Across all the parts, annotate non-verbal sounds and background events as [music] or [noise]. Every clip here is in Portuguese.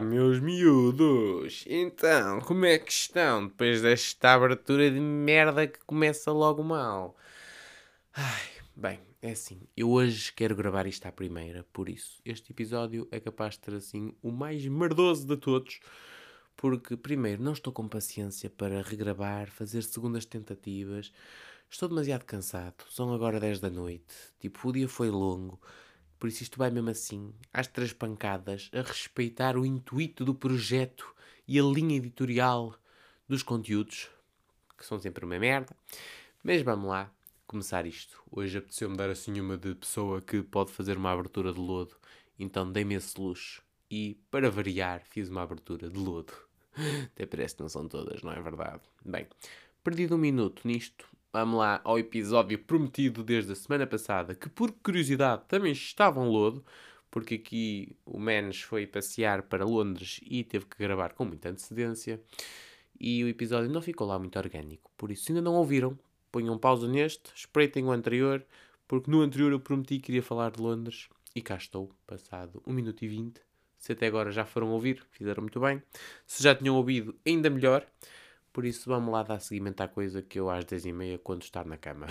Meus miúdos! Então, como é que estão depois desta abertura de merda que começa logo mal? Ai, bem, é assim, eu hoje quero gravar isto à primeira, por isso este episódio é capaz de ter assim o mais merdoso de todos, porque primeiro não estou com paciência para regravar, fazer segundas tentativas, estou demasiado cansado, são agora 10 da noite, tipo, o dia foi longo. Por isso isto vai mesmo assim, às três pancadas, a respeitar o intuito do projeto e a linha editorial dos conteúdos, que são sempre uma merda. Mas vamos lá começar isto. Hoje apeteceu-me dar assim uma de pessoa que pode fazer uma abertura de lodo, então dei-me esse luxo. E, para variar, fiz uma abertura de lodo. [laughs] Até parece que não são todas, não é verdade? Bem, perdido um minuto nisto, Vamos lá ao episódio prometido desde a semana passada, que por curiosidade também estava em lodo, porque aqui o Menes foi passear para Londres e teve que gravar com muita antecedência. E o episódio não ficou lá muito orgânico. Por isso, se ainda não ouviram, ponham pausa neste, espreitem o anterior, porque no anterior eu prometi que iria falar de Londres e cá estou, passado 1 minuto e 20. Se até agora já foram ouvir, fizeram muito bem. Se já tinham ouvido, ainda melhor. Por isso, vamos lá dar seguimento à coisa que eu às 10h30 quando estar na cama.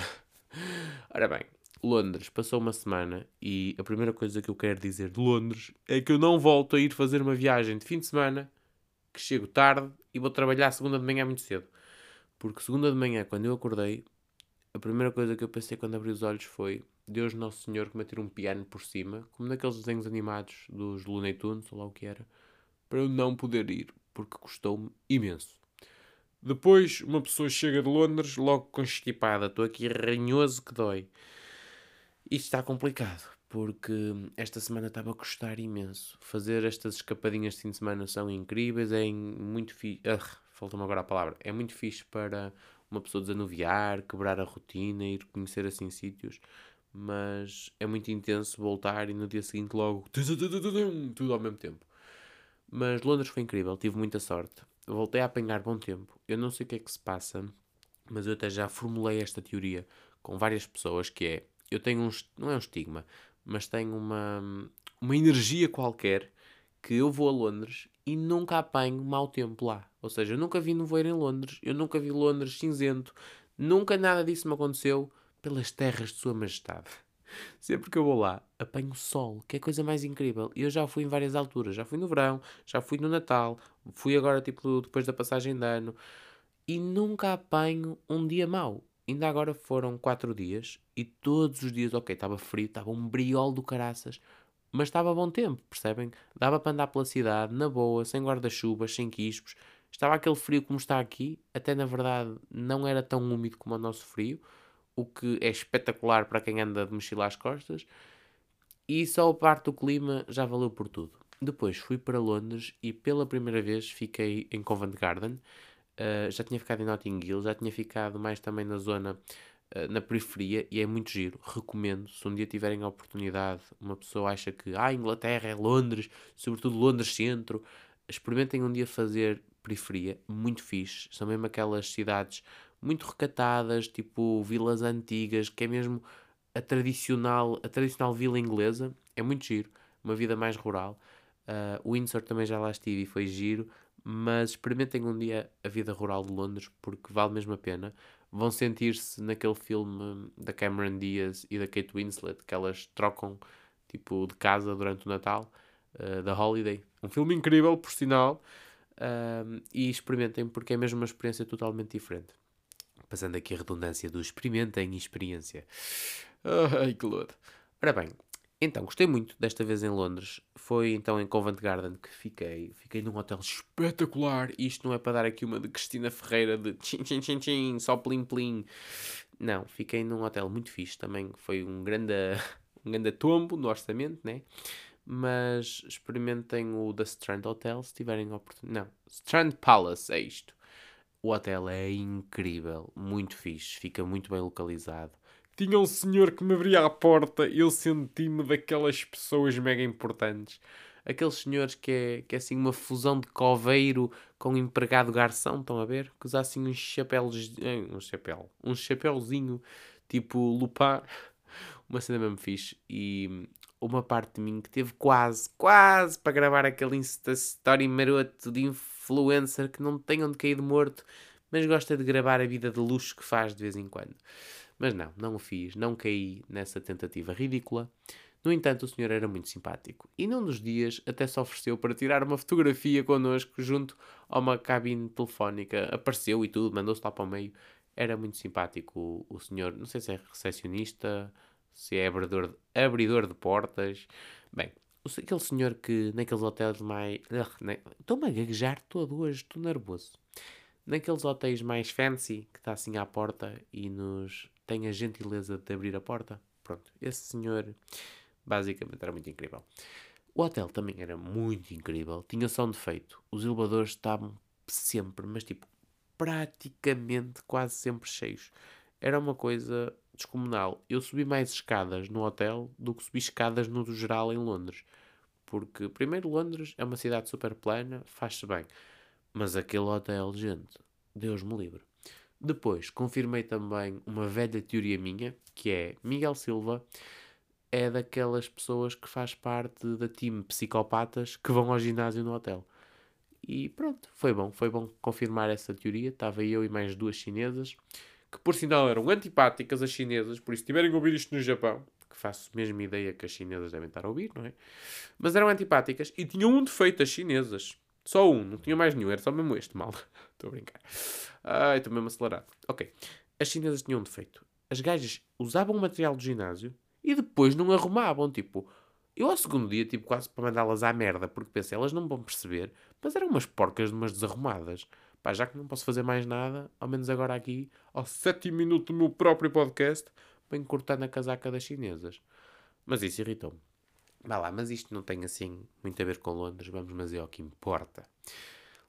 [laughs] Ora bem, Londres, passou uma semana e a primeira coisa que eu quero dizer de Londres é que eu não volto a ir fazer uma viagem de fim de semana, que chego tarde e vou trabalhar segunda de manhã muito cedo. Porque segunda de manhã, quando eu acordei, a primeira coisa que eu pensei quando abri os olhos foi Deus Nosso Senhor que me um piano por cima, como naqueles desenhos animados dos Looney Tunes, ou lá o que era, para eu não poder ir, porque custou-me imenso. Depois, uma pessoa chega de Londres logo constipada. Estou aqui ranhoso que dói. Isto está complicado, porque esta semana estava a custar imenso. Fazer estas escapadinhas de fim de semana são incríveis, é muito fixe. Falta-me agora a palavra. É muito fixe para uma pessoa desanuviar, quebrar a rotina, ir conhecer assim sítios. Mas é muito intenso voltar e no dia seguinte logo tudo ao mesmo tempo. Mas Londres foi incrível, tive muita sorte voltei a apanhar bom tempo. Eu não sei o que é que se passa, mas eu até já formulei esta teoria com várias pessoas, que é, eu tenho um, não é um estigma, mas tenho uma, uma energia qualquer que eu vou a Londres e nunca apanho mau tempo lá. Ou seja, eu nunca vi nevoeiro em Londres, eu nunca vi Londres cinzento, nunca nada disso me aconteceu pelas terras de Sua Majestade. Sempre que eu vou lá, apanho sol, que é a coisa mais incrível. Eu já fui em várias alturas. Já fui no verão, já fui no Natal, fui agora, tipo, depois da passagem de ano. E nunca apanho um dia mau. Ainda agora foram quatro dias e todos os dias, ok, estava frio, estava um briol do caraças, mas estava bom tempo, percebem? Dava para andar pela cidade, na boa, sem guarda-chuvas, sem quispos. Estava aquele frio como está aqui, até na verdade não era tão úmido como o nosso frio, o que é espetacular para quem anda de mochila às costas. E só a parte do clima já valeu por tudo. Depois fui para Londres e pela primeira vez fiquei em Covent Garden. Uh, já tinha ficado em Notting Hill, já tinha ficado mais também na zona, uh, na periferia, e é muito giro. Recomendo, se um dia tiverem a oportunidade, uma pessoa acha que ah, Inglaterra é Londres, sobretudo Londres Centro, experimentem um dia fazer periferia, muito fixe. São mesmo aquelas cidades muito recatadas, tipo vilas antigas, que é mesmo a tradicional, a tradicional vila inglesa. É muito giro, uma vida mais rural. Uh, Windsor também já lá estive e foi giro, mas experimentem um dia a vida rural de Londres porque vale mesmo a pena. Vão sentir-se naquele filme da Cameron Diaz e da Kate Winslet que elas trocam tipo de casa durante o Natal, uh, da Holiday. Um filme incrível, por sinal. Uh, e experimentem porque é mesmo uma experiência totalmente diferente. Passando aqui a redundância do experimentem experiência. Ai, que lodo. Ora bem, então, gostei muito desta vez em Londres. Foi então em Covent Garden que fiquei. Fiquei num hotel espetacular. Isto não é para dar aqui uma de Cristina Ferreira de tchim tchim tchim tchim, só plim plim. Não, fiquei num hotel muito fixe. Também foi um grande, [laughs] um grande tombo no orçamento, né? Mas experimentem o The Strand Hotel se tiverem oportunidade. Não, Strand Palace é isto. O hotel é incrível, muito fixe, fica muito bem localizado. Tinha um senhor que me abria a porta, eu senti-me daquelas pessoas mega importantes. Aqueles senhores que é, que é assim uma fusão de coveiro com empregado garçom, estão a ver? Que usa assim uns chapéus, eh, um chapéu, um chapéuzinho tipo Lupin, uma cena mesmo fixe. E uma parte de mim que teve quase, quase para gravar aquele Insta Story maroto de influencer que não tem onde cair de morto, mas gosta de gravar a vida de luxo que faz de vez em quando. Mas não, não o fiz, não caí nessa tentativa ridícula. No entanto, o senhor era muito simpático e num dos dias até se ofereceu para tirar uma fotografia connosco junto a uma cabine telefónica. Apareceu e tudo, mandou-se lá para o meio. Era muito simpático o, o senhor, não sei se é recepcionista, se é abridor abridor de portas. Bem, aquele senhor que naqueles hotéis mais. Estou-me a gaguejar todo hoje, estou nervoso. Naqueles hotéis mais fancy, que está assim à porta e nos tem a gentileza de abrir a porta. Pronto, esse senhor basicamente era muito incrível. O hotel também era muito incrível, tinha só um defeito: os elevadores estavam sempre, mas tipo, praticamente quase sempre cheios. Era uma coisa descomunal. Eu subi mais escadas no hotel do que subi escadas no geral em Londres. Porque, primeiro, Londres é uma cidade super plana, faz-se bem. Mas aquele hotel, gente, Deus me livre. Depois, confirmei também uma velha teoria minha, que é Miguel Silva é daquelas pessoas que faz parte da time psicopatas que vão ao ginásio no hotel. E pronto, foi bom, foi bom confirmar essa teoria. Estava eu e mais duas chinesas, que por sinal eram antipáticas as chinesas, por isso tiverem a ouvir isto no Japão, que faço a mesma ideia que as chinesas devem estar a ouvir, não é? Mas eram antipáticas e tinham um defeito as chinesas. Só um, não tinha mais nenhum, era só mesmo este, mal. [laughs] Estou a brincar. Ai, estou mesmo acelerado. Ok. As chinesas tinham um defeito. As gajas usavam o material do ginásio e depois não arrumavam. Tipo, eu ao segundo dia, tipo, quase para mandá-las à merda, porque pensei, elas não vão perceber, mas eram umas porcas de umas desarrumadas. Pá, já que não posso fazer mais nada, ao menos agora aqui, ao sétimo minuto meu próprio podcast, venho cortar na casaca das chinesas. Mas isso irritou-me. Vá lá, mas isto não tem assim muito a ver com Londres, vamos mas é o que importa.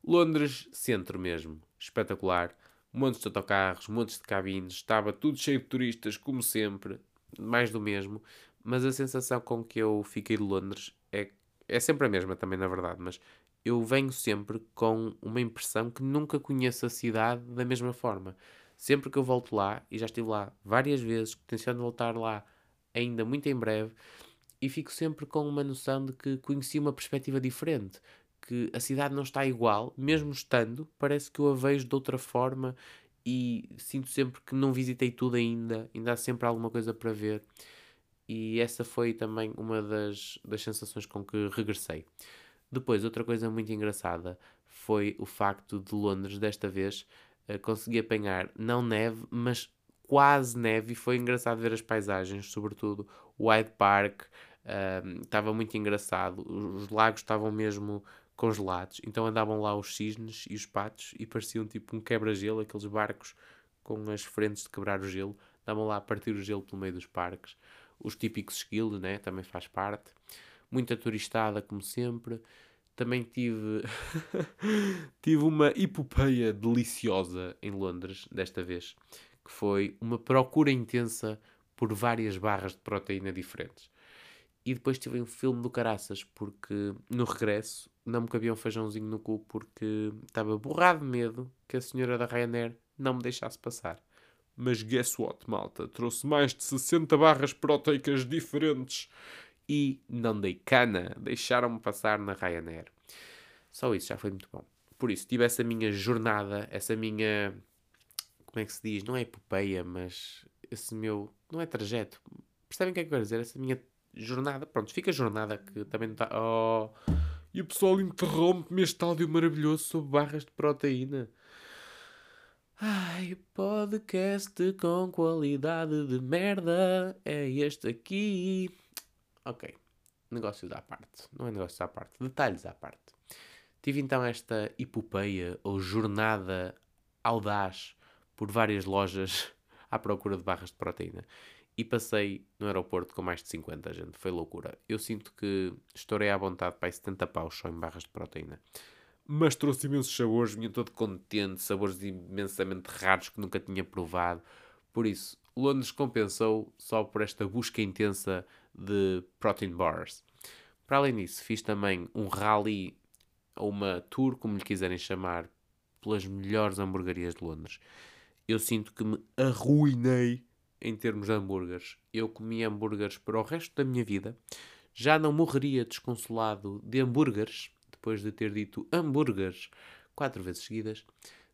Londres, centro mesmo, espetacular, montes de autocarros, montes de cabines, estava tudo cheio de turistas, como sempre, mais do mesmo, mas a sensação com que eu fiquei de Londres é, é sempre a mesma também, na verdade, mas eu venho sempre com uma impressão que nunca conheço a cidade da mesma forma. Sempre que eu volto lá, e já estive lá várias vezes, tenciono voltar lá ainda muito em breve, e fico sempre com uma noção de que conheci uma perspectiva diferente, que a cidade não está igual, mesmo estando, parece que eu a vejo de outra forma e sinto sempre que não visitei tudo ainda, ainda há sempre alguma coisa para ver. E essa foi também uma das, das sensações com que regressei. Depois, outra coisa muito engraçada foi o facto de Londres, desta vez, uh, conseguir apanhar não neve, mas quase neve, e foi engraçado ver as paisagens, sobretudo o Hyde Park, estava uh, muito engraçado, os lagos estavam mesmo congelados, então andavam lá os cisnes e os patos e pareciam tipo um quebra-gelo, aqueles barcos com as frentes de quebrar o gelo, andavam lá a partir o gelo pelo meio dos parques, os típicos esquilos, né, também faz parte, muita turistada como sempre, também tive [laughs] tive uma epopeia deliciosa em Londres desta vez que foi uma procura intensa por várias barras de proteína diferentes. E depois tive um filme do caraças, porque no regresso não me cabia um feijãozinho no cu, porque estava borrado de medo que a senhora da Ryanair não me deixasse passar. Mas guess what, malta? Trouxe mais de 60 barras proteicas diferentes e não dei cana. Deixaram-me passar na Ryanair. Só isso já foi muito bom. Por isso, tive essa minha jornada, essa minha como é que se diz? Não é epopeia, mas esse meu. Não é trajeto. Percebem o que é que eu quero dizer? Essa minha jornada. Pronto, fica a jornada que também não está. Oh. E o pessoal interrompe-me este áudio maravilhoso sobre barras de proteína. Ai, podcast com qualidade de merda. É este aqui. Ok. Negócios à parte. Não é negócios à parte. Detalhes à parte. Tive então esta epopeia ou jornada audaz por várias lojas [laughs] à procura de barras de proteína. E passei no aeroporto com mais de 50, gente. Foi loucura. Eu sinto que estourei à vontade para 70 paus só em barras de proteína. Mas trouxe imensos sabores, vinha todo contente, sabores imensamente raros que nunca tinha provado. Por isso, Londres compensou só por esta busca intensa de protein bars. Para além disso, fiz também um rally, ou uma tour, como lhe quiserem chamar, pelas melhores hamburguerias de Londres eu sinto que me arruinei em termos de hambúrgueres. Eu comi hambúrgueres para o resto da minha vida. já não morreria desconsolado de hambúrgueres, depois de ter dito hambúrgueres quatro vezes seguidas.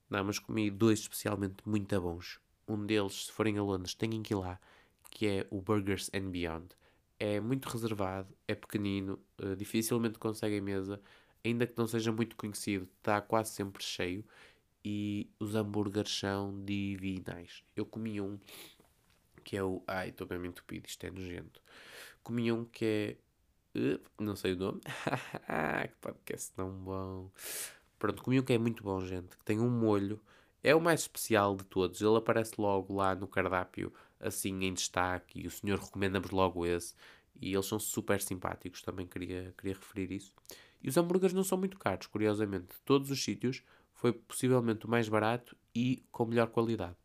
Não, mas comi dois especialmente muito bons. Um deles, se forem a Londres, têm que ir lá, que é o Burgers and Beyond. É muito reservado, é pequenino, uh, dificilmente consegue mesa, ainda que não seja muito conhecido, está quase sempre cheio e os hambúrgueres são divinais. Eu comi um que é o. Ai, estou bem entupido, isto é nojento. Comi um que é. Uh, não sei o nome. [laughs] que podcast tão bom. Pronto, comi um que é muito bom, gente. Que tem um molho. É o mais especial de todos. Ele aparece logo lá no cardápio, assim em destaque. E o senhor recomenda-nos logo esse. E eles são super simpáticos. Também queria, queria referir isso. E os hambúrgueres não são muito caros, curiosamente. De todos os sítios, foi possivelmente o mais barato e com melhor qualidade.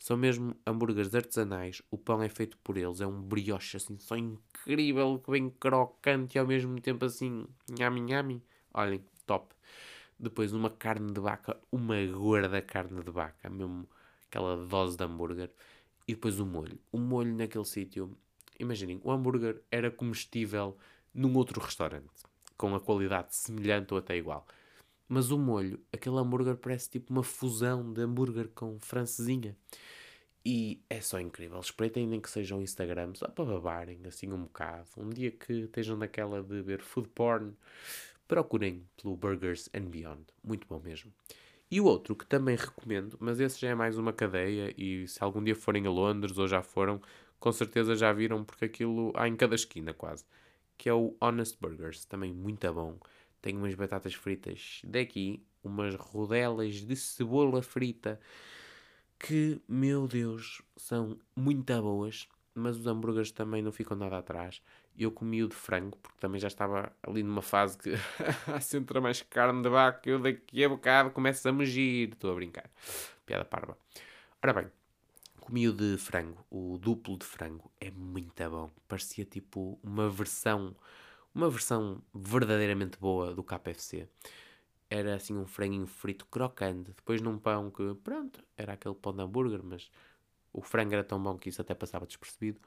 São mesmo hambúrgueres artesanais, o pão é feito por eles, é um brioche assim, só incrível, bem crocante e ao mesmo tempo assim, nhami nhami. Olhem, top. Depois uma carne de vaca, uma gorda carne de vaca, mesmo aquela dose de hambúrguer. E depois o molho. O molho naquele sítio, imaginem, o hambúrguer era comestível num outro restaurante, com a qualidade semelhante ou até igual. Mas o molho, aquele hambúrguer parece tipo uma fusão de hambúrguer com francesinha. E é só incrível. Espreitem nem que sejam Instagram, só para babarem assim um bocado. Um dia que estejam naquela de ver food porn, procurem pelo Burgers and Beyond. Muito bom mesmo. E o outro que também recomendo, mas esse já é mais uma cadeia e se algum dia forem a Londres ou já foram, com certeza já viram porque aquilo há em cada esquina quase, que é o Honest Burgers, também muito bom. Tenho umas batatas fritas daqui, umas rodelas de cebola frita que, meu Deus, são muito boas, mas os hambúrgueres também não ficam nada atrás. Eu comi o de frango, porque também já estava ali numa fase que [laughs] se entra mais carne de vaca, eu daqui a bocado começo a mugir. Estou a brincar. Piada parva. Ora bem, comi o de frango, o duplo de frango, é muito bom. Parecia tipo uma versão uma versão verdadeiramente boa do KFC. Era assim um franguinho frito crocante, depois num pão que, pronto, era aquele pão de hambúrguer, mas o frango era tão bom que isso até passava despercebido.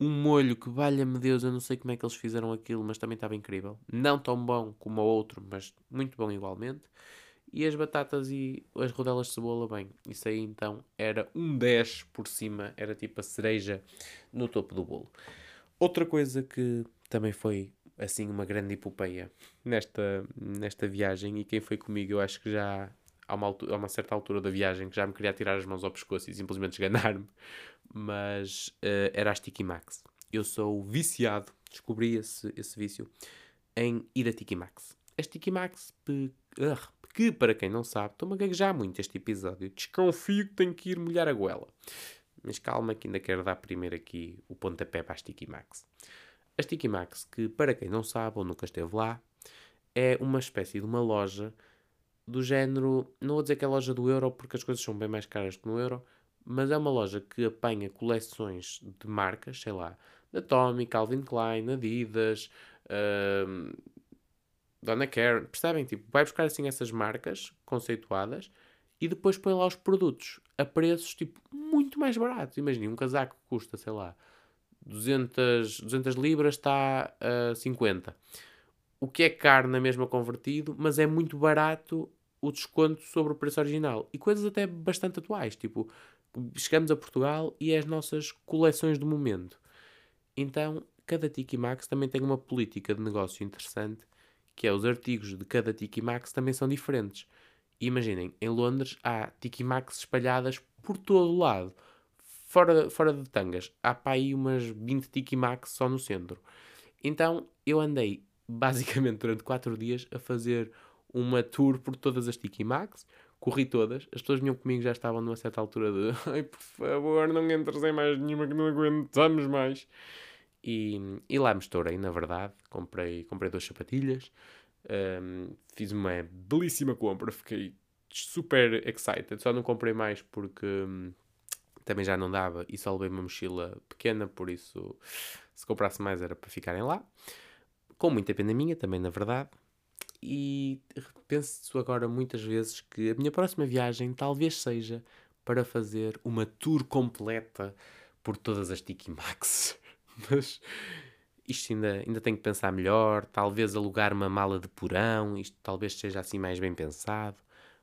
Um molho que, valha-me Deus, eu não sei como é que eles fizeram aquilo, mas também estava incrível. Não tão bom como o outro, mas muito bom igualmente. E as batatas e as rodelas de cebola, bem, isso aí então era um 10 por cima, era tipo a cereja no topo do bolo. Outra coisa que também foi assim uma grande epopeia nesta, nesta viagem e quem foi comigo eu acho que já há uma, altura, há uma certa altura da viagem que já me queria tirar as mãos ao pescoço e simplesmente esganar-me mas uh, era a Sticky Max. Eu sou viciado, descobri esse, esse vício em ir a Tiki Max. A Sticky Max que para quem não sabe, estou-me a gaguejar muito este episódio. Desconfio que tenho que ir molhar a goela. Mas calma que ainda quero dar primeiro aqui o pontapé para a Sticky Max. A Sticky Max, que para quem não sabe ou nunca esteve lá, é uma espécie de uma loja do género, não vou dizer que é loja do euro porque as coisas são bem mais caras que no euro, mas é uma loja que apanha coleções de marcas, sei lá, da Tommy, Calvin Klein, Adidas, uh, Donna Karen, percebem? Tipo, vai buscar assim essas marcas conceituadas e depois põe lá os produtos a preços tipo muito mais baratos. Imaginem, um casaco custa, sei lá, 200, 200 libras está a 50. O que é caro na mesma convertido, mas é muito barato o desconto sobre o preço original. E coisas até bastante atuais, tipo, chegamos a Portugal e é as nossas coleções do momento. Então, cada Tiki Max também tem uma política de negócio interessante, que é os artigos de cada Tiki Max também são diferentes. Imaginem, em Londres há Tiki Max espalhadas por todo o lado fora, fora de tangas, há para aí umas 20 Tiki Max só no centro. Então eu andei basicamente durante 4 dias a fazer uma tour por todas as Tiki Max, corri todas, as pessoas vinham comigo já estavam numa certa altura de [laughs] ai por favor não entres em mais nenhuma que não aguentamos mais. E, e lá me estourei, na verdade, comprei, comprei duas sapatilhas, um, fiz uma belíssima compra, fiquei super excited, só não comprei mais porque hum, também já não dava e só levei uma mochila pequena, por isso se comprasse mais era para ficarem lá. Com muita pena minha, também na verdade. E penso agora muitas vezes que a minha próxima viagem talvez seja para fazer uma tour completa por todas as Tiki Max. [laughs] Mas isto ainda, ainda tenho que pensar melhor, talvez alugar uma mala de porão, isto talvez seja assim mais bem pensado,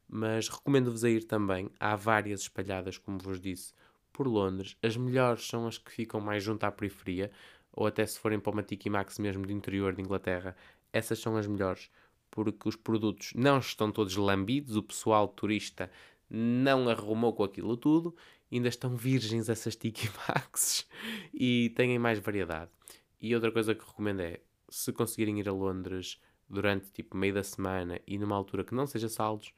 mas recomendo-vos a ir também. Há várias espalhadas, como vos disse, por Londres. As melhores são as que ficam mais junto à periferia, ou até se forem para uma Tiki Max mesmo de interior de Inglaterra, essas são as melhores, porque os produtos não estão todos lambidos, o pessoal turista não arrumou com aquilo tudo, ainda estão virgens essas [laughs] Tiki Maxes e têm mais variedade. E outra coisa que recomendo é, se conseguirem ir a Londres durante tipo meio da semana e numa altura que não seja saldos,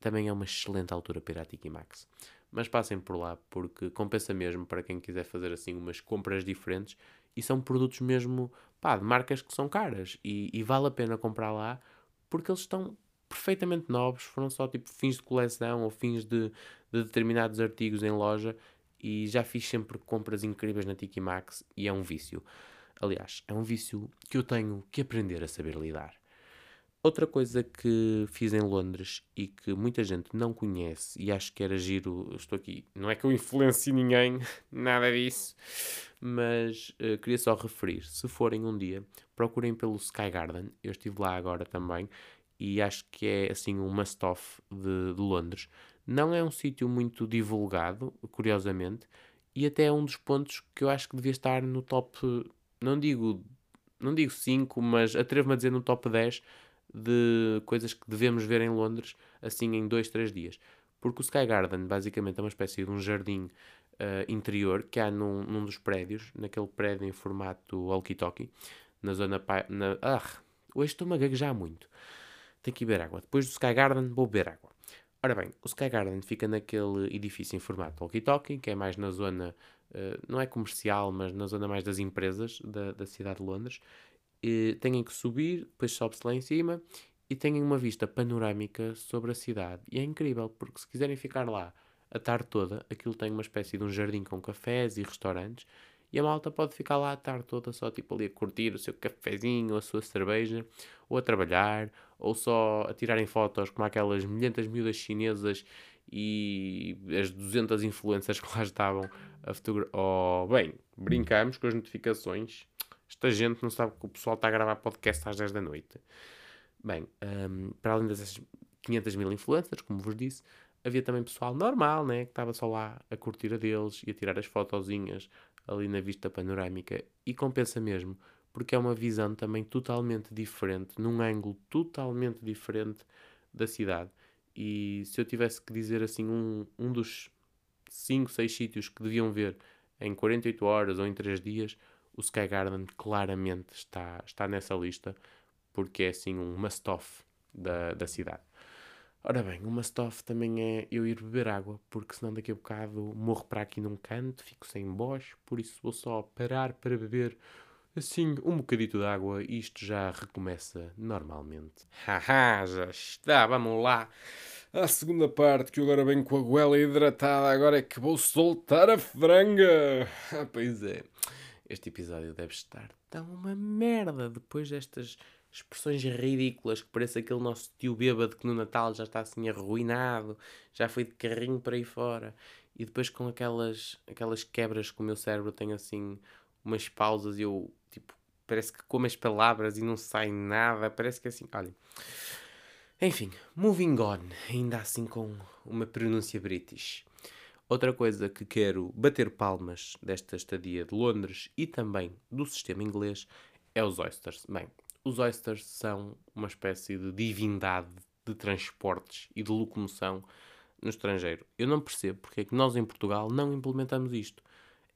também é uma excelente altura para ir à Tiki Max mas passem por lá porque compensa mesmo para quem quiser fazer assim umas compras diferentes e são produtos mesmo pá, de marcas que são caras e, e vale a pena comprar lá porque eles estão perfeitamente novos, foram só tipo fins de coleção ou fins de, de determinados artigos em loja e já fiz sempre compras incríveis na Tiki Max e é um vício. Aliás, é um vício que eu tenho que aprender a saber lidar. Outra coisa que fiz em Londres e que muita gente não conhece e acho que era giro, estou aqui, não é que eu influencie ninguém, [laughs] nada disso, mas uh, queria só referir, se forem um dia, procurem pelo Sky Garden, eu estive lá agora também e acho que é assim um must-off de, de Londres. Não é um sítio muito divulgado, curiosamente, e até é um dos pontos que eu acho que devia estar no top, não digo, não digo 5, mas atrevo-me a dizer no top 10 de coisas que devemos ver em Londres assim em dois, três dias. Porque o Sky Garden basicamente é uma espécie de um jardim uh, interior que há num, num, dos prédios, naquele prédio em formato walkie-talkie, na zona. Na, ah, hoje estou-me a gaguejar muito. Tenho que beber água. Depois do Sky Garden, vou beber água. Ora bem, o Sky Garden fica naquele edifício em formato walkie-talkie, que é mais na zona, uh, não é comercial, mas na zona mais das empresas da, da cidade de Londres e têm que subir, depois sobe-se lá em cima e têm uma vista panorâmica sobre a cidade. E é incrível, porque se quiserem ficar lá a tarde toda, aquilo tem uma espécie de um jardim com cafés e restaurantes, e a malta pode ficar lá a tarde toda só tipo ali a curtir o seu cafezinho, a sua cerveja, ou a trabalhar, ou só a tirarem fotos como aquelas milhentas miúdas chinesas e as 200 influências que lá estavam a fotografar. Oh, bem, brincamos com as notificações esta gente não sabe que o pessoal está a gravar podcast às 10 da noite. Bem, um, para além dessas 500 mil influencers, como vos disse, havia também pessoal normal, né? Que estava só lá a curtir a deles e a tirar as fotozinhas ali na vista panorâmica. E compensa mesmo, porque é uma visão também totalmente diferente, num ângulo totalmente diferente da cidade. E se eu tivesse que dizer assim, um, um dos 5, 6 sítios que deviam ver em 48 horas ou em 3 dias, o Sky Garden claramente está, está nessa lista, porque é assim um must-off da, da cidade. Ora bem, o must-off também é eu ir beber água, porque senão daqui a bocado morro para aqui num canto, fico sem voz, por isso vou só parar para beber assim um bocadito de água e isto já recomeça normalmente. Haha, já está, vamos lá. A segunda parte, que eu agora venho com a goela hidratada, agora é que vou soltar a franga. [laughs] Ah, pois é este episódio deve estar tão uma merda depois destas expressões ridículas que parece aquele nosso tio bêbado que no Natal já está assim arruinado, já foi de carrinho para aí fora e depois com aquelas, aquelas quebras que o meu cérebro tem assim umas pausas e eu tipo parece que como as palavras e não sai nada, parece que é assim, olha. Enfim, moving on, ainda assim com uma pronúncia british. Outra coisa que quero bater palmas desta estadia de Londres e também do sistema inglês é os oysters. Bem, os oysters são uma espécie de divindade de transportes e de locomoção no estrangeiro. Eu não percebo porque é que nós em Portugal não implementamos isto.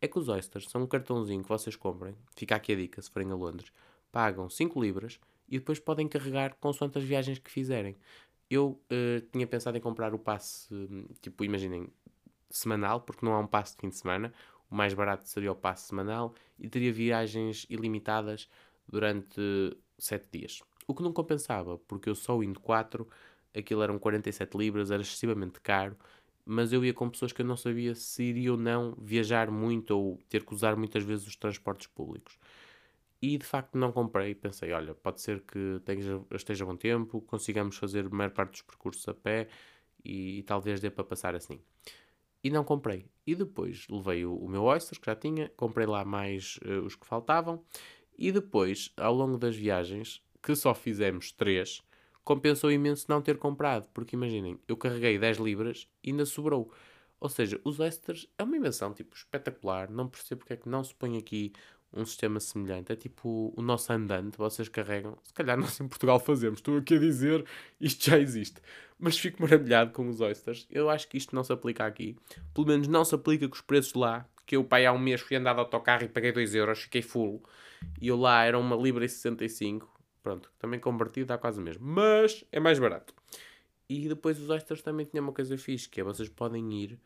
É que os oysters são um cartãozinho que vocês comprem, fica aqui a dica se forem a Londres, pagam 5 libras e depois podem carregar consoante as viagens que fizerem. Eu uh, tinha pensado em comprar o passe, tipo, imaginem, semanal, porque não há um passe de fim de semana. O mais barato seria o passe semanal e teria viagens ilimitadas durante 7 dias. O que não compensava, porque eu só indo 4, aquilo eram 47 libras, era excessivamente caro, mas eu ia com pessoas que eu não sabia se iria ou não viajar muito ou ter que usar muitas vezes os transportes públicos. E de facto não comprei, pensei, olha, pode ser que esteja, bom tempo, consigamos fazer a maior parte dos percursos a pé e, e talvez dê para passar assim e não comprei. E depois levei o, o meu Oyster, que já tinha, comprei lá mais uh, os que faltavam E depois, ao longo das viagens, que só fizemos três, compensou imenso não ter comprado. Porque imaginem, eu carreguei 10 libras e ainda sobrou. Ou seja, os oysters é uma invenção tipo espetacular. Não percebo porque é que não se põe aqui um sistema semelhante. É tipo o nosso andante, vocês carregam. Se calhar nós em Portugal fazemos. Estou aqui a dizer, isto já existe. Mas fico [laughs] maravilhado com os oysters. Eu acho que isto não se aplica aqui. Pelo menos não se aplica com os preços lá. Que eu, pai, há um mês fui andar de autocarro e paguei 2 euros, fiquei full. E eu lá era uma libra e 65. Pronto, também convertido dá quase o mesmo. Mas é mais barato. E depois os oysters também tinham uma coisa fixe, que é vocês podem ir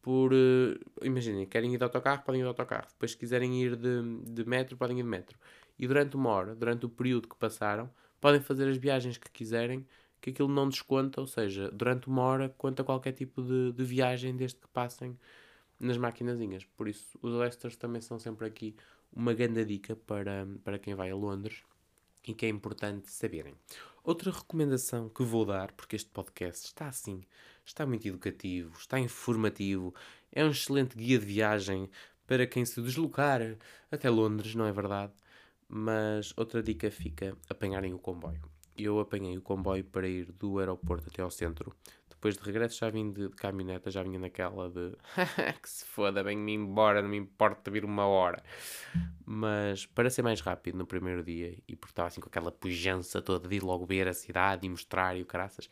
por. Uh, imaginem, querem ir de autocarro, podem ir de autocarro. Depois, se quiserem ir de, de metro, podem ir de metro. E durante uma hora, durante o período que passaram, podem fazer as viagens que quiserem, que aquilo não desconta, ou seja, durante uma hora conta qualquer tipo de, de viagem desde que passem nas maquinazinhas. Por isso, os Oysters também são sempre aqui uma grande dica para, para quem vai a Londres e que é importante saberem. Outra recomendação que vou dar, porque este podcast está assim, está muito educativo, está informativo, é um excelente guia de viagem para quem se deslocar até Londres, não é verdade? Mas outra dica fica apanharem o comboio. Eu apanhei o comboio para ir do aeroporto até ao centro. Depois de regresso já vim de, de caminhoneta, já vinha naquela de [laughs] que se foda, venho-me embora, não me importa vir uma hora. Mas para ser mais rápido no primeiro dia e porque estava assim com aquela pujança toda de ir logo ver a cidade e mostrar e o caraças,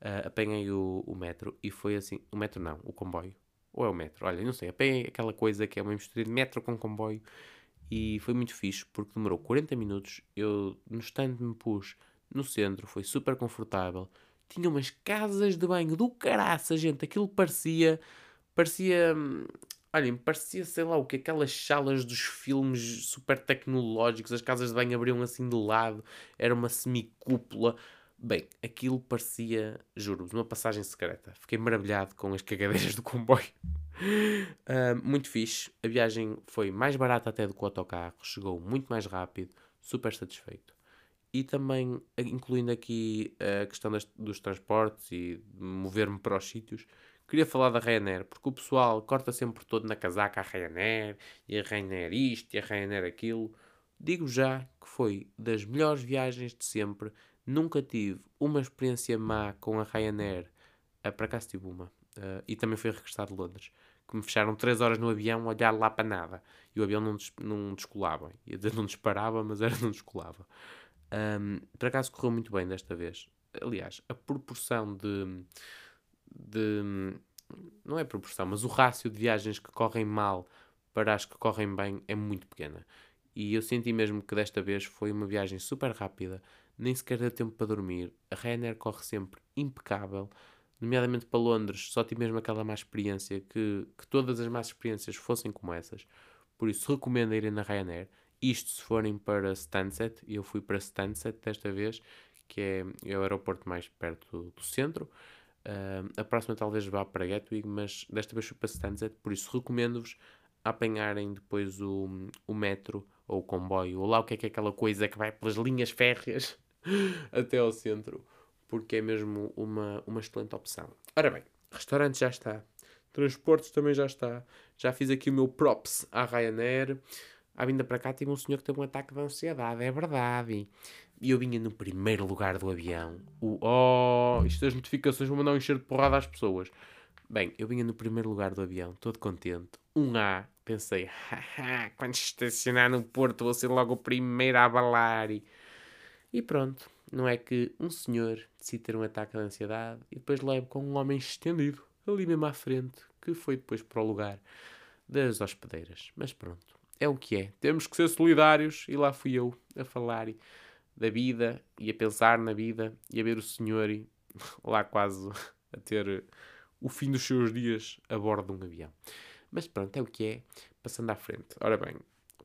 uh, apanhei o, o metro e foi assim. O metro não, o comboio. Ou é o metro? Olha, não sei. Apanhei aquela coisa que é uma mistura de metro com comboio e foi muito fixe porque demorou 40 minutos. Eu no stand me pus no centro, foi super confortável. Tinha umas casas de banho do caraça, gente. Aquilo parecia. Parecia. Hum, olhem, parecia, sei lá o que, aquelas salas dos filmes super tecnológicos, as casas de banho abriam assim de lado, era uma semicúpula. Bem, aquilo parecia, juro-vos, uma passagem secreta. Fiquei maravilhado com as cagadeiras do comboio. Uh, [laughs] muito fixe. A viagem foi mais barata até do que o autocarro. Chegou muito mais rápido. Super satisfeito. E também, incluindo aqui a questão das, dos transportes e mover-me para os sítios, queria falar da Ryanair, porque o pessoal corta sempre todo na casaca a Ryanair, e a Ryanair isto, e a Ryanair aquilo. Digo já que foi das melhores viagens de sempre Nunca tive uma experiência má com a Ryanair. Uh, para cá tive uma. Uh, e também fui regressar de Londres. Que me fecharam 3 horas no avião, olhar lá para nada. E o avião não, des não descolava. Não disparava, mas era não descolava. Um, por acaso correu muito bem desta vez. Aliás, a proporção de, de. Não é proporção, mas o rácio de viagens que correm mal para as que correm bem é muito pequena. E eu senti mesmo que desta vez foi uma viagem super rápida nem sequer deu tempo para dormir. A Ryanair corre sempre impecável, nomeadamente para Londres, só tive mesmo aquela má experiência, que, que todas as más experiências fossem como essas. Por isso, recomendo irem na Ryanair. Isto se forem para Stansted, eu fui para Stansted desta vez, que é, é o aeroporto mais perto do, do centro. Uh, a próxima talvez vá para Gatwick, mas desta vez fui para Stansted, por isso recomendo-vos apanharem depois o, o metro ou o comboio, ou lá o que é que é aquela coisa que vai pelas linhas férreas [laughs] até ao centro, porque é mesmo uma, uma excelente opção. Ora bem, restaurante já está, transportes também já está, já fiz aqui o meu props à Ryanair. À vinda para cá tive um senhor que teve um ataque de ansiedade, é verdade. E eu vinha no primeiro lugar do avião. O, oh, isto das notificações vão mandar um encher de porrada às pessoas. Bem, eu vinha no primeiro lugar do avião, todo contente. Um A, pensei, haha, quando estacionar no Porto vou ser logo o primeiro a abalar. E e pronto, não é que um senhor decide ter um ataque de ansiedade e depois leva com um homem estendido ali mesmo à frente, que foi depois para o lugar das hospedeiras. Mas pronto, é o que é. Temos que ser solidários e lá fui eu a falar da vida e a pensar na vida e a ver o senhor [laughs] lá quase a ter o fim dos seus dias a bordo de um avião. Mas pronto, é o que é. Passando à frente. Ora bem,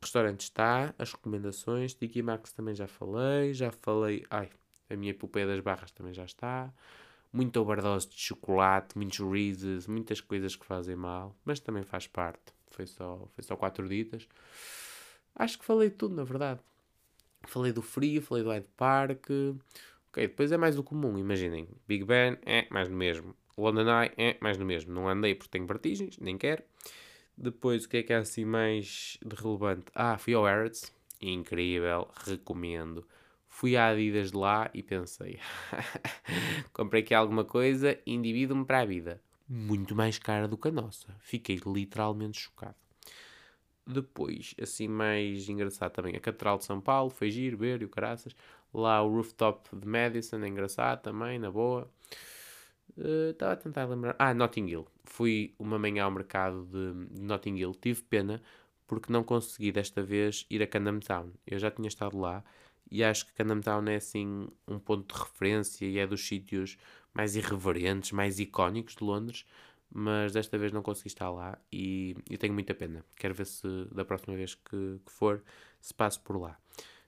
restaurante está, as recomendações, Tiki Max também já falei, já falei, ai, a minha epopeia das barras também já está, muita overdose de chocolate, muitos Reese's, muitas coisas que fazem mal, mas também faz parte, foi só, foi só quatro ditas. Acho que falei tudo, na verdade. Falei do frio, falei do Hyde Park, ok, depois é mais do comum, imaginem, Big Ben, é mais do mesmo, London Eye, é mais do mesmo, não andei porque tenho vertigens, nem quero. Depois, o que é que é assim mais de relevante? Ah, fui ao Harrods. incrível, recomendo. Fui à Adidas de lá e pensei, [laughs] comprei aqui alguma coisa, indivíduo-me para a vida. Muito mais cara do que a nossa. Fiquei literalmente chocado. Depois, assim mais engraçado também, a Catedral de São Paulo, foi giro, ver e o caraças. Lá o rooftop de Madison, é engraçado também, na boa. Estava uh, a tentar lembrar. Ah, Notting Hill. Fui uma manhã ao mercado de Notting Hill. Tive pena porque não consegui desta vez ir a Camden Town. Eu já tinha estado lá e acho que Camden Town é assim um ponto de referência e é dos sítios mais irreverentes, mais icónicos de Londres. Mas desta vez não consegui estar lá e, e tenho muita pena. Quero ver se da próxima vez que, que for se passo por lá.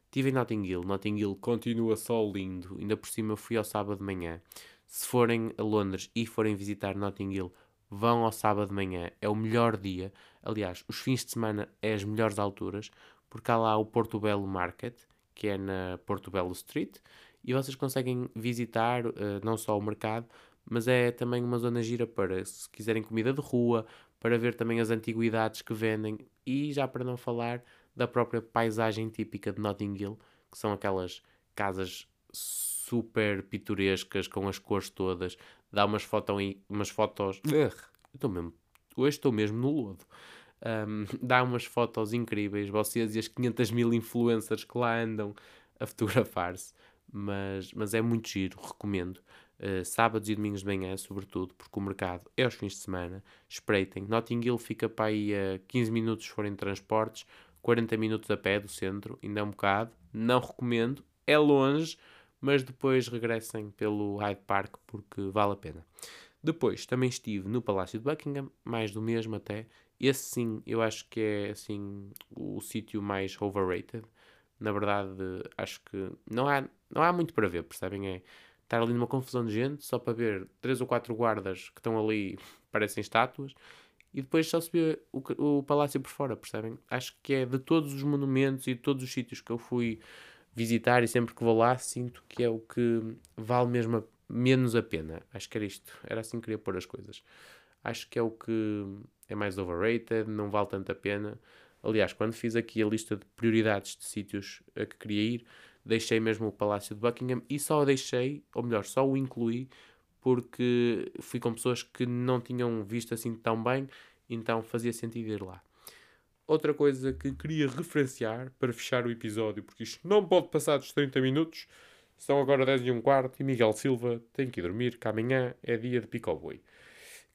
Estive em Notting Hill. Notting Hill continua só lindo. Ainda por cima fui ao sábado de manhã. Se forem a Londres e forem visitar Notting Hill, vão ao sábado de manhã. É o melhor dia. Aliás, os fins de semana é as melhores alturas, porque há lá o Portobello Market, que é na Portobello Street, e vocês conseguem visitar uh, não só o mercado, mas é também uma zona gira para, se quiserem comida de rua, para ver também as antiguidades que vendem, e já para não falar da própria paisagem típica de Notting Hill, que são aquelas casas super pitorescas, com as cores todas, dá umas, foto, umas fotos. Estou mesmo, hoje estou mesmo no lodo. Um, [laughs] dá umas fotos incríveis, vocês e as 500 mil influencers que lá andam a fotografar-se, mas, mas é muito giro, recomendo. Uh, sábados e domingos de manhã, sobretudo, porque o mercado é aos fins de semana. Espreitem. Notting Hill fica para aí a 15 minutos forem transportes, 40 minutos a pé do centro, ainda é um bocado. Não recomendo, é longe, mas depois regressem pelo Hyde Park porque vale a pena. Depois também estive no Palácio de Buckingham, mais do mesmo até. Esse sim, eu acho que é assim o sítio mais overrated. Na verdade, acho que não há, não há muito para ver, percebem? É estar ali numa confusão de gente só para ver três ou quatro guardas que estão ali, [laughs] parecem estátuas, e depois só se vê o, o palácio por fora, percebem? Acho que é de todos os monumentos e de todos os sítios que eu fui visitar e sempre que vou lá sinto que é o que vale mesmo a, menos a pena. Acho que era isto, era assim que queria pôr as coisas. Acho que é o que é mais overrated, não vale tanto a pena. Aliás, quando fiz aqui a lista de prioridades de sítios a que queria ir, deixei mesmo o Palácio de Buckingham e só o deixei, ou melhor, só o incluí porque fui com pessoas que não tinham visto assim tão bem, então fazia sentido ir lá. Outra coisa que queria referenciar para fechar o episódio, porque isto não pode passar dos 30 minutos, são agora 10 e um quarto e Miguel Silva tem que ir dormir, que amanhã é dia de pico boi.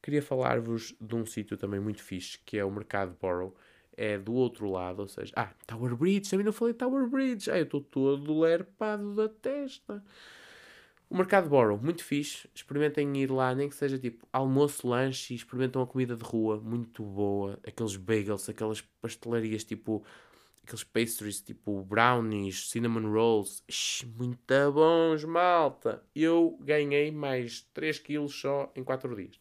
Queria falar-vos de um sítio também muito fixe, que é o Mercado Borough. É do outro lado, ou seja... Ah, Tower Bridge, também não falei Tower Bridge. Ah, eu estou todo lerpado da testa. O Mercado Borough, muito fixe. Experimentem ir lá, nem que seja tipo almoço, lanche e experimentam a comida de rua, muito boa. Aqueles bagels, aquelas pastelarias tipo. Aqueles pastries tipo brownies, cinnamon rolls. Ixi, muito bons, malta. Eu ganhei mais 3 quilos só em 4 dias.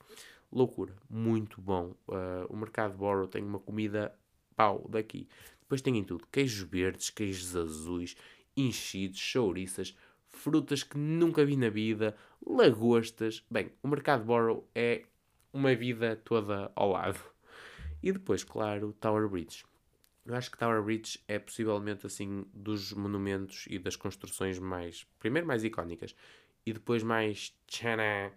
Loucura, muito bom. Uh, o Mercado Borough tem uma comida pau daqui. Depois tem em tudo: queijos verdes, queijos azuis, enchidos, chouriças frutas que nunca vi na vida, lagostas. Bem, o Mercado Borough é uma vida toda ao lado. E depois, claro, Tower Bridge. Eu acho que Tower Bridge é possivelmente assim dos monumentos e das construções mais, primeiro mais icónicas e depois mais tchana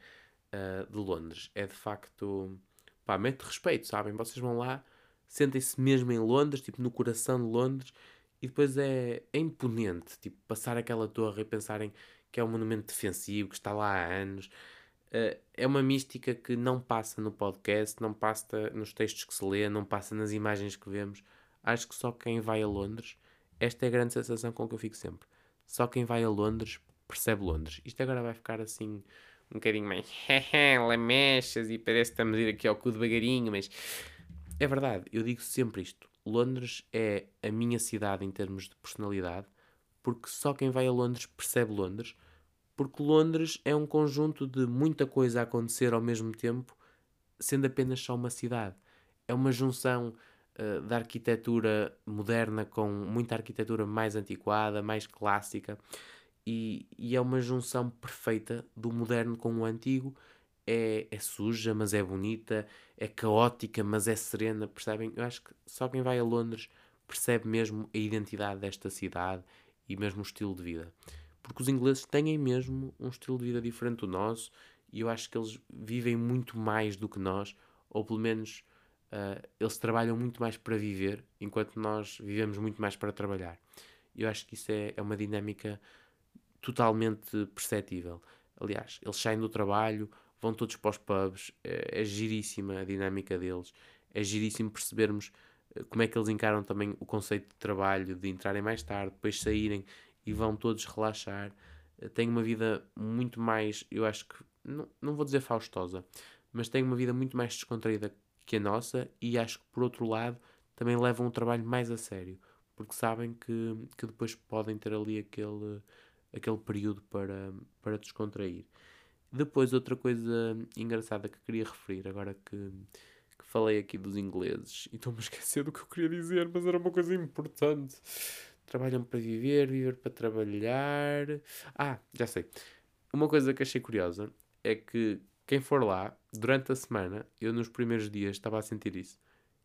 uh, de Londres. É de facto, pá, mete respeito, sabem? Vocês vão lá, sentem-se mesmo em Londres, tipo no coração de Londres e depois é, é imponente, tipo, passar aquela torre e pensarem que é um monumento defensivo, que está lá há anos. Uh, é uma mística que não passa no podcast, não passa nos textos que se lê, não passa nas imagens que vemos. Acho que só quem vai a Londres, esta é a grande sensação com que eu fico sempre. Só quem vai a Londres percebe Londres. Isto agora vai ficar assim um bocadinho mais lamechas e parece que estamos a ir aqui ao cu devagarinho, mas é verdade, eu digo sempre isto. Londres é a minha cidade em termos de personalidade, porque só quem vai a Londres percebe Londres, porque Londres é um conjunto de muita coisa a acontecer ao mesmo tempo, sendo apenas só uma cidade. É uma junção uh, da arquitetura moderna com muita arquitetura mais antiquada, mais clássica, e, e é uma junção perfeita do moderno com o antigo é, é suja, mas é bonita, é caótica, mas é serena, percebem? Eu acho que só quem vai a Londres percebe mesmo a identidade desta cidade e mesmo o estilo de vida. Porque os ingleses têm mesmo um estilo de vida diferente do nosso e eu acho que eles vivem muito mais do que nós, ou pelo menos uh, eles trabalham muito mais para viver, enquanto nós vivemos muito mais para trabalhar. Eu acho que isso é, é uma dinâmica totalmente perceptível. Aliás, eles saem do trabalho, vão todos para os pubs, é, é giríssima a dinâmica deles, é giríssimo percebermos eh, como é que eles encaram também o conceito de trabalho, de entrarem mais tarde, depois saírem e vão todos relaxar. Eh, têm uma vida muito mais, eu acho que, não, não vou dizer faustosa, mas têm uma vida muito mais descontraída que a nossa e acho que, por outro lado, também levam o trabalho mais a sério, porque sabem que, que depois podem ter ali aquele, aquele período para, para descontrair. Depois, outra coisa engraçada que queria referir, agora que, que falei aqui dos ingleses, e estou-me a esquecer do que eu queria dizer, mas era uma coisa importante. Trabalham para viver, viver para trabalhar. Ah, já sei. Uma coisa que achei curiosa é que quem for lá, durante a semana, eu nos primeiros dias estava a sentir isso,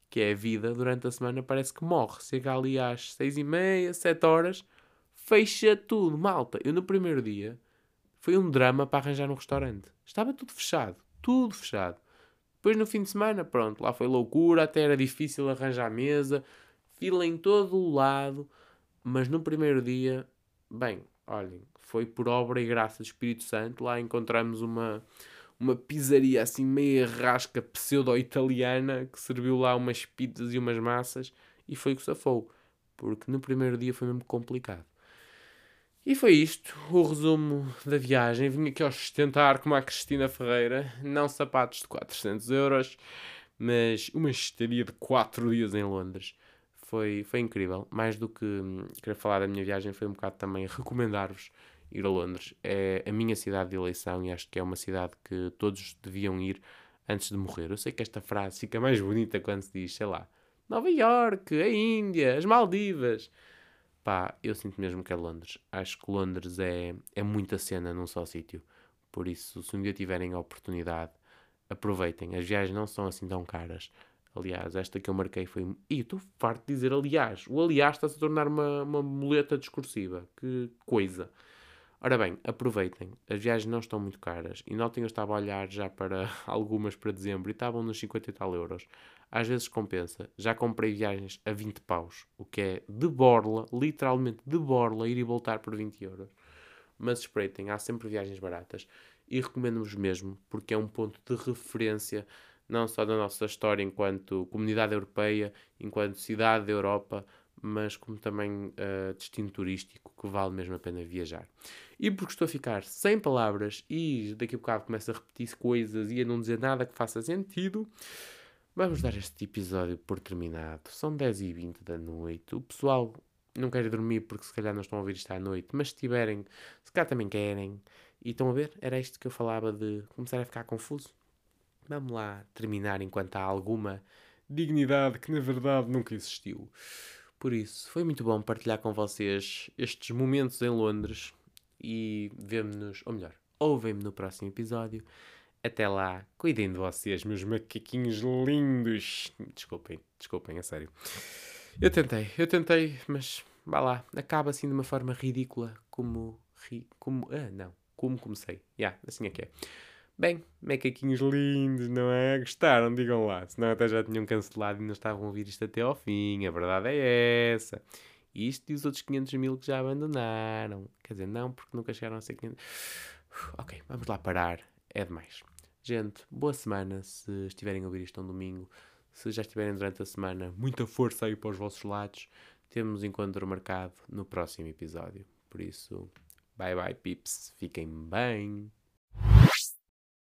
que é a vida durante a semana parece que morre. Chega ali às seis e meia, sete horas, fecha tudo, malta. Eu no primeiro dia foi um drama para arranjar um restaurante. Estava tudo fechado, tudo fechado. Depois no fim de semana, pronto, lá foi loucura, até era difícil arranjar mesa, fila em todo o lado. Mas no primeiro dia, bem, olhem, foi por obra e graça do Espírito Santo. Lá encontramos uma, uma pizzaria assim meia rasca pseudo-italiana que serviu lá umas pizzas e umas massas e foi o que safou. Porque no primeiro dia foi mesmo complicado. E foi isto, o resumo da viagem. Vim aqui ostentar como a Cristina Ferreira, não sapatos de 400 euros, mas uma estadia de 4 dias em Londres foi, foi incrível. Mais do que hum, querer falar da minha viagem, foi um bocado também recomendar-vos ir a Londres. É a minha cidade de eleição e acho que é uma cidade que todos deviam ir antes de morrer. Eu sei que esta frase fica mais bonita quando se diz, sei lá, Nova York, a Índia, as Maldivas. Pá, eu sinto mesmo que é Londres. Acho que Londres é, é muita cena num só sítio. Por isso, se um dia tiverem a oportunidade, aproveitem. As viagens não são assim tão caras. Aliás, esta que eu marquei foi. E estou farto de dizer aliás. O aliás está-se a tornar uma, uma muleta discursiva. Que coisa. Ora bem, aproveitem. As viagens não estão muito caras. E notem, eu estava a olhar já para [laughs] algumas para dezembro e estavam nos 50 e tal euros. Às vezes compensa. Já comprei viagens a 20 paus. O que é de borla, literalmente de borla, ir e voltar por 20 euros. Mas espreitem, há sempre viagens baratas. E recomendo-vos mesmo, porque é um ponto de referência não só da nossa história enquanto comunidade europeia, enquanto cidade da Europa, mas como também uh, destino turístico que vale mesmo a pena viajar. E porque estou a ficar sem palavras e daqui a bocado começo a repetir coisas e a não dizer nada que faça sentido, vamos dar este episódio por terminado. São 10 e 20 da noite. O pessoal não quer dormir porque se calhar não estão a ouvir isto à noite, mas se tiverem, se calhar também querem. E estão a ver? Era isto que eu falava de começar a ficar confuso. Vamos lá terminar enquanto há alguma dignidade que na verdade nunca existiu. Por isso, foi muito bom partilhar com vocês estes momentos em Londres e vemo-nos, ou melhor, ouvem-me no próximo episódio. Até lá, cuidem de vocês, meus macaquinhos lindos. Desculpem, desculpem, a sério. Eu tentei, eu tentei, mas vá lá, acaba assim de uma forma ridícula, como. Ri, como. Ah, não, como comecei. Já, yeah, assim é que é. Bem, macaquinhos lindos, não é? Gostaram? Digam lá. Senão até já tinham cancelado e não estavam a ouvir isto até ao fim. A verdade é essa. Isto e os outros 500 mil que já abandonaram. Quer dizer, não, porque nunca chegaram a ser 500. Ok, vamos lá parar. É demais. Gente, boa semana se estiverem a ouvir isto um domingo. Se já estiverem durante a semana, muita força aí para os vossos lados. Temos encontro marcado no próximo episódio. Por isso, bye bye, pips. Fiquem bem.